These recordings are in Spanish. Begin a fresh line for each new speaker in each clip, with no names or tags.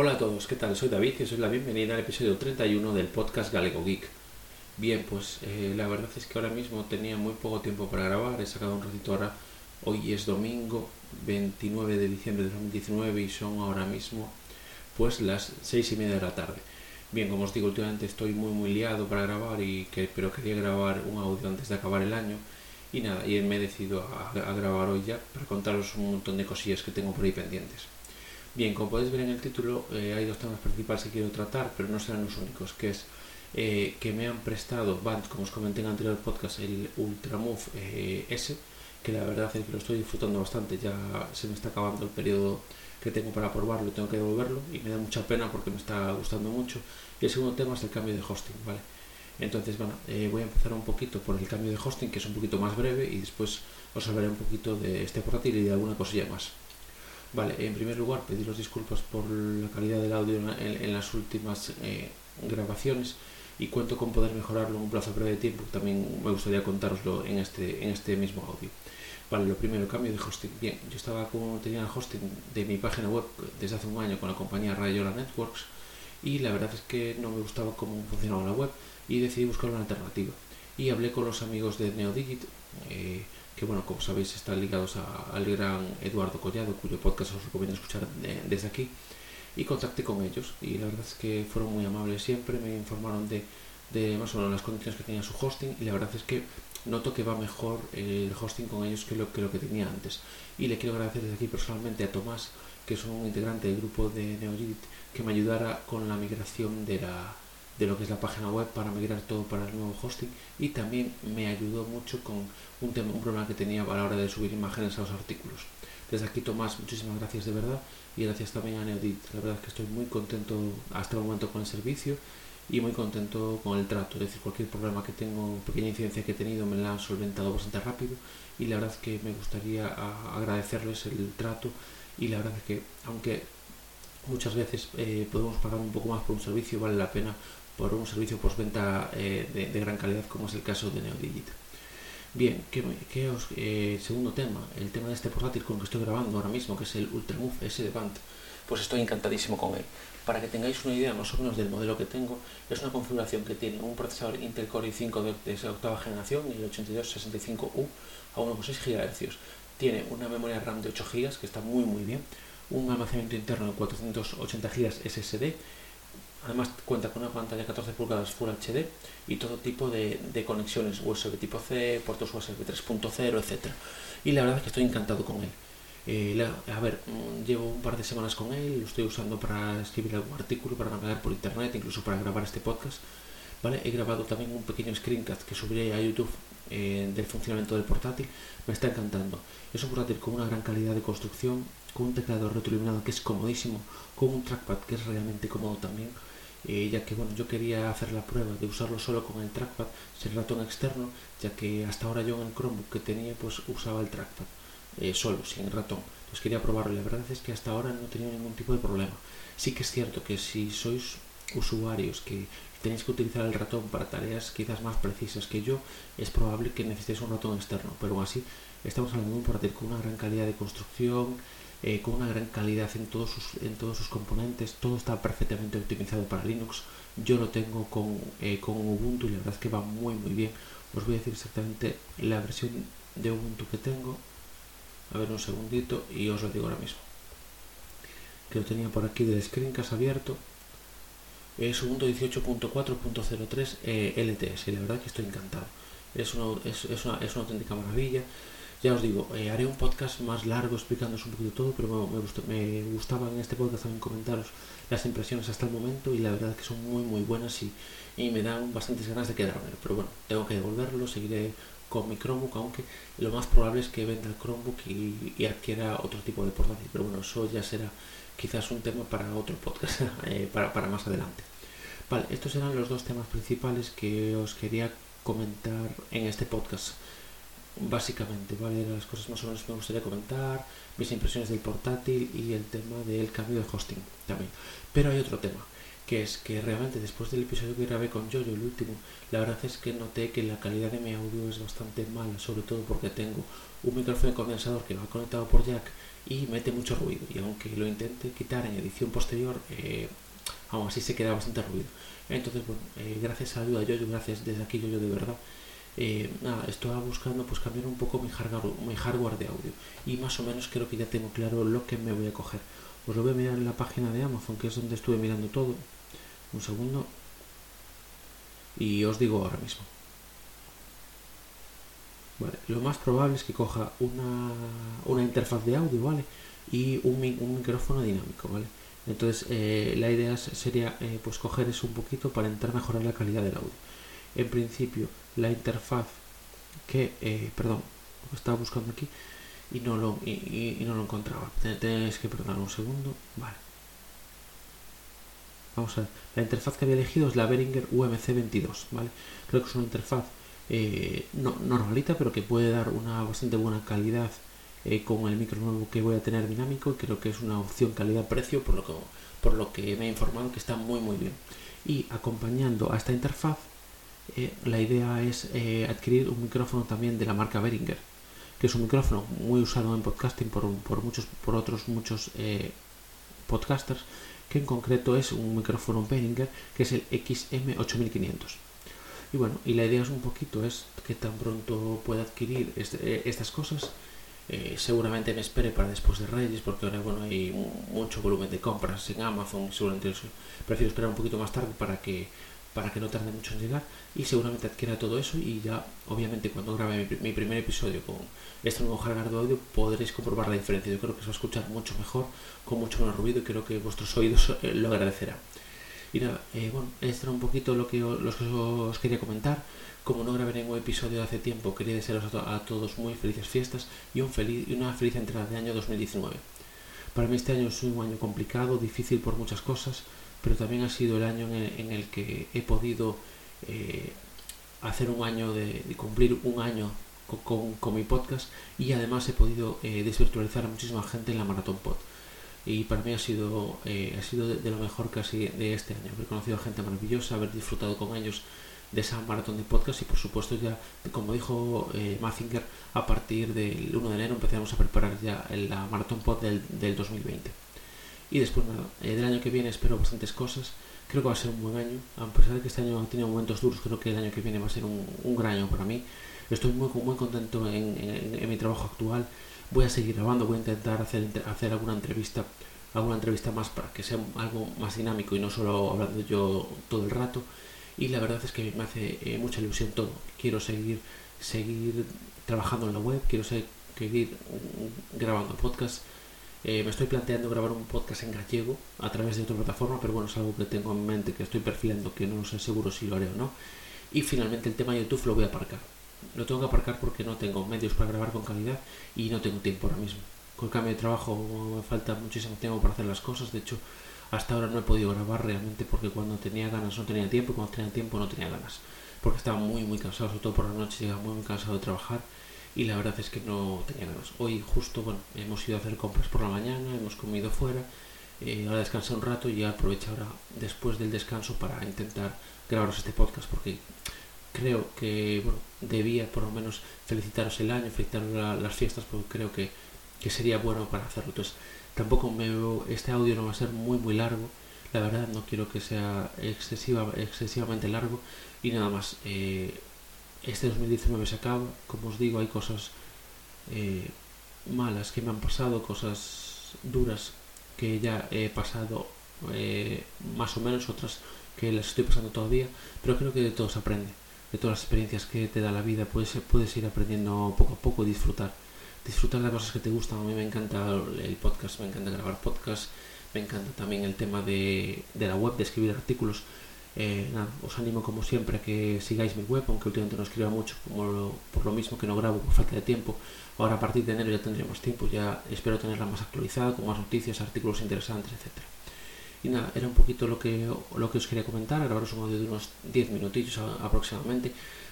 Hola a todos, ¿qué tal? Soy David y os doy la bienvenida al episodio 31 del podcast Galego Geek. Bien, pues eh, la verdad es que ahora mismo tenía muy poco tiempo para grabar, he sacado un ratito ahora, hoy es domingo 29 de diciembre de 2019 y son ahora mismo pues las 6 y media de la tarde. Bien, como os digo, últimamente estoy muy muy liado para grabar, y que, pero quería grabar un audio antes de acabar el año y nada, y me he decidido a, a grabar hoy ya para contaros un montón de cosillas que tengo por ahí pendientes. Bien, como podéis ver en el título, eh, hay dos temas principales que quiero tratar, pero no serán los únicos, que es eh, que me han prestado Band, como os comenté en el anterior podcast, el Ultramove eh, S, que la verdad es que lo estoy disfrutando bastante, ya se me está acabando el periodo que tengo para probarlo, tengo que devolverlo y me da mucha pena porque me está gustando mucho. Y el segundo tema es el cambio de hosting, ¿vale? Entonces, bueno, voy a empezar un poquito por el cambio de hosting, que es un poquito más breve, y después os hablaré un poquito de este portátil y de alguna cosilla más. Vale, en primer lugar, pediros disculpas por la calidad del audio en, las últimas eh, grabaciones y cuento con poder mejorarlo en un plazo breve de tiempo. También me gustaría contároslo en este, en este mismo audio. Vale, lo primero, cambio de hosting. Bien, yo estaba como tenía el hosting de mi página web desde hace un año con la compañía Rayola Networks y la verdad es que no me gustaba cómo funcionaba la web y decidí buscar una alternativa. Y hablé con los amigos de NeoDigit, eh, que bueno, como sabéis están ligados al gran Eduardo Collado, cuyo podcast os recomiendo escuchar de, desde aquí, y contacté con ellos y la verdad es que fueron muy amables siempre, me informaron de, de más o menos las condiciones que tenía su hosting y la verdad es que noto que va mejor el hosting con ellos que lo que, lo que tenía antes. Y le quiero agradecer desde aquí personalmente a Tomás, que es un integrante del grupo de NeoGit, que me ayudara con la migración de la, de lo que es la página web para migrar todo para el nuevo hosting y también me ayudó mucho con un, tema, un problema que tenía a la hora de subir imágenes a los artículos. Desde aquí Tomás, muchísimas gracias de verdad y gracias también a Neodit. La verdad es que estoy muy contento hasta el momento con el servicio y muy contento con el trato. Es decir, cualquier problema que tengo, pequeña incidencia que he tenido, me la han solventado bastante rápido y la verdad es que me gustaría agradecerles el trato y la verdad es que aunque muchas veces eh, podemos pagar un poco más por un servicio, vale la pena por un servicio postventa eh, de, gran calidad como es el caso de Neodigit. Bien, ¿qué, os, eh, segundo tema, el tema de este portátil con el que estoy grabando ahora mismo, que es el Ultramove S de Band, pues estoy encantadísimo con él. Para que tengáis una idea más o menos del modelo que tengo, es una configuración que tiene un procesador Intel Core i5 de, octava generación, el 8265U, a 1,6 GHz. Tiene una memoria RAM de 8 GB, que está muy muy bien, un almacenamiento interno de 480 GB SSD Además cuenta con una pantalla 14 pulgadas Full HD y todo tipo de, conexiones USB tipo C, puertos USB 3.0, etc. Y la verdad es que estoy encantado con él. Eh, a ver, mm, llevo un par de semanas con él, lo estoy usando para escribir algún artículo, para navegar por internet, incluso para grabar este podcast. ¿vale? He grabado también un pequeño screencast que subiré a YouTube eh, del funcionamiento del portátil. Me está encantando. Es un portátil con una gran calidad de construcción, con un teclado retroiluminado que es comodísimo, con un trackpad que es realmente cómodo también ya que bueno, yo quería hacer la prueba de usarlo solo con el trackpad sin ratón externo, ya que hasta ahora yo en el Chromebook que tenía pues usaba el trackpad eh, solo, sin ratón. Entonces quería probarlo y la verdad es que hasta ahora no he tenido ningún tipo de problema. Sí que es cierto que si sois usuarios que tenéis que utilizar el ratón para tareas quizás más precisas que yo, es probable que necesitéis un ratón externo, pero aún así estamos hablando de un portátil con una gran calidad de construcción, eh, con una gran calidad en todos, sus, en todos sus componentes, todo está perfectamente optimizado para Linux. Yo lo tengo con, eh, con Ubuntu y la verdad es que va muy muy bien. Os voy a decir exactamente la versión de Ubuntu que tengo. A ver un segundito y os lo digo ahora mismo. Que lo tenía por aquí del screencast abierto. Es Ubuntu 18.4.03 eh, LTS y la verdad que estoy encantado. Es una, es, es una, es una auténtica maravilla. Ya os digo, eh, haré un podcast más largo explicándoos un poquito todo, pero me, gustó, gustaba en este podcast también comentaros las impresiones hasta el momento y la verdad que son muy muy buenas y, me dan bastantes ganas de quedarme. Pero bueno, tengo que devolverlo, seguiré con mi Chromebook, aunque lo más probable es que venda el Chromebook y, adquiera otro tipo de portátil. Pero bueno, eso ya será quizás un tema para otro podcast, eh, para más adelante. Vale, estos eran los dos temas principales que os quería comentar en este podcast básicamente, ¿vale? Las cosas más o menos que me gustaría comentar, mis impresiones del portátil y el tema del cambio de hosting también. Pero hay otro tema, que es que realmente después del episodio que grabé con Jojo, el último, la verdad es que noté que la calidad de mi audio es bastante mala, sobre todo porque tengo un micrófono de condensador que va conectado por jack y mete mucho ruido. Y aunque lo intente quitar en edición posterior, eh, aún así se queda bastante ruido. Entonces, bueno, eh, gracias a la ayuda Jojo, gracias desde aquí Jojo de verdad, eh, estaba buscando pues cambiar un poco mi hardware, mi hardware de audio y más o menos creo que ya tengo claro lo que me voy a coger. Os lo voy a mirar en la página de Amazon, que es donde estuve mirando todo. Un segundo. Y os digo ahora mismo. Vale, lo más probable es que coja una, una interfaz de audio, ¿vale? Y un, un micrófono dinámico, ¿vale? Entonces eh, la idea sería eh, pues coger eso un poquito para intentar mejorar la calidad del audio. En principio la interfaz que, eh, perdón, estaba buscando aquí y no lo, y, no lo encontraba. Tenéis que perdonar un segundo. Vale. Vamos a ver. La interfaz que había elegido es la Behringer UMC22, ¿vale? Creo que es una interfaz no, normalita, pero que puede dar una bastante buena calidad eh, con el micro nuevo que voy a tener dinámico y creo que es una opción calidad-precio por lo que por lo que me he informado que está muy muy bien y acompañando a esta interfaz eh, la idea es eh, adquirir un micrófono también de la marca Behringer que es un micrófono muy usado en podcasting por, por muchos por otros muchos podcasters que en concreto es un micrófono Behringer que es el XM8500 y bueno y la idea es un poquito es que tan pronto pueda adquirir este, estas cosas eh, seguramente me espere para después de Reyes porque ahora bueno hay mucho volumen de compras en Amazon seguramente prefiero esperar un poquito más tarde para que para que no tarde mucho en llegar y seguramente adquiera todo eso y ya obviamente cuando grabe mi, primer episodio con este nuevo hardware de audio podréis comprobar la diferencia. Yo creo que se va a escuchar mucho mejor con mucho menos ruido y creo que vuestros oídos eh, lo agradecerán y nada, eh, bueno, esto era un poquito lo que, lo que os quería comentar. Como no grabé ningún episodio hace tiempo, quería desearos a, todos muy felices fiestas y, un feliz, y una feliz entrada de año 2019. Para mí este año es un año complicado, difícil por muchas cosas, pero también ha sido el año en el, que he podido eh, hacer un año de, cumplir un año con, mi podcast y además he podido eh, desvirtualizar a muchísima gente en la Maratón Pod. Y para mí ha sido, eh, ha sido de, lo mejor casi de este año, haber conocido a gente maravillosa, haber disfrutado con ellos de esa maratón de podcast y por supuesto ya, como dijo eh, a partir del 1 de enero empezaremos a preparar ya la maratón pod del, del 2020. Y después nada, eh, del año que viene espero bastantes cosas, creo que va a ser un buen año, a pesar de que este año ha tenido momentos duros, creo que el año que viene va a ser un, gran año para mí. Estoy muy, muy contento en, en, mi trabajo actual, voy a seguir grabando, voy a intentar hacer, hacer alguna entrevista alguna entrevista más para que sea algo más dinámico y no solo hablando yo todo el rato y la verdad es que me hace eh, mucha ilusión todo. Quiero seguir, seguir trabajando en la web, quiero seguir mm, grabando podcast. Eh, me estoy planteando grabar un podcast en gallego a través de otra plataforma, pero bueno, es algo que tengo en mente, que estoy perfilando, que no sé seguro si lo haré o no. Y finalmente el tema de YouTube lo voy a aparcar. Lo tengo que aparcar porque no tengo medios para grabar con calidad y no tengo tiempo ahora mismo. Con el cambio de trabajo me falta muchísimo tiempo para hacer las cosas. De hecho, hasta ahora no he podido grabar realmente porque cuando tenía ganas no tenía tiempo y cuando tenía tiempo no tenía ganas. Porque estaba muy muy cansado, sobre todo por la noche, llegaba muy, muy cansado de trabajar y la verdad es que no tenía ganas. Hoy justo, bueno, hemos ido a hacer compras por la mañana, hemos comido fuera, eh, ahora descansé un rato y aprovecho ahora después del descanso para intentar grabaros este podcast porque creo que, bueno, debía por lo menos felicitaros el año, felicitaros las fiestas porque creo que, que sería bueno para hacerlo. Entonces, Tampoco me este audio no va a ser muy muy largo. La verdad no quiero que sea excesiva, excesivamente largo. Y nada más. Eh, este 2019 se acaba. Como os digo, hay cosas eh, malas que me han pasado, cosas duras que ya he pasado eh, más o menos, otras que las estoy pasando todavía. Pero creo que de todo se aprende. De todas las experiencias que te da la vida puedes, puedes ir aprendiendo poco a poco y disfrutar disfrutar de cosas que te gustan. A mí me encanta el podcast, me encanta grabar podcast, me encanta también el tema de, la web, de escribir artículos. Eh, os animo como siempre a que sigáis mi web, aunque últimamente no escriba mucho, como por lo mismo que no grabo por falta de tiempo. Ahora a partir de enero ya tendré más tiempo, ya espero tenerla más actualizada, con más noticias, artículos interesantes, etcétera. Y nada, era un poquito lo que, lo que os quería comentar, grabaros un audio de unos 10 minutillos aproximadamente.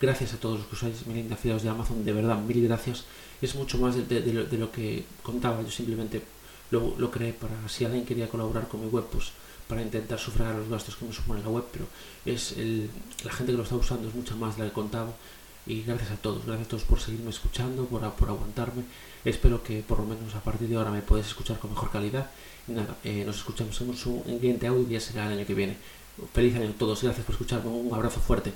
Gracias a todos los que usáis mi linda afiliados de Amazon, de verdad, mil gracias. Es mucho más de, lo, que contaba, yo simplemente lo, lo, creé para si alguien quería colaborar con mi web, pues para intentar sufragar los gastos que me supone la web, pero es el, la gente que lo está usando es mucha más la que contaba y gracias a todos, gracias a todos por seguirme escuchando, por, por aguantarme. Espero que por lo menos a partir de ahora me puedes escuchar con mejor calidad. Y nada, eh, nos escuchamos en un siguiente audio y ya será el año que viene. Feliz año a todos, gracias por escucharme, un abrazo fuerte.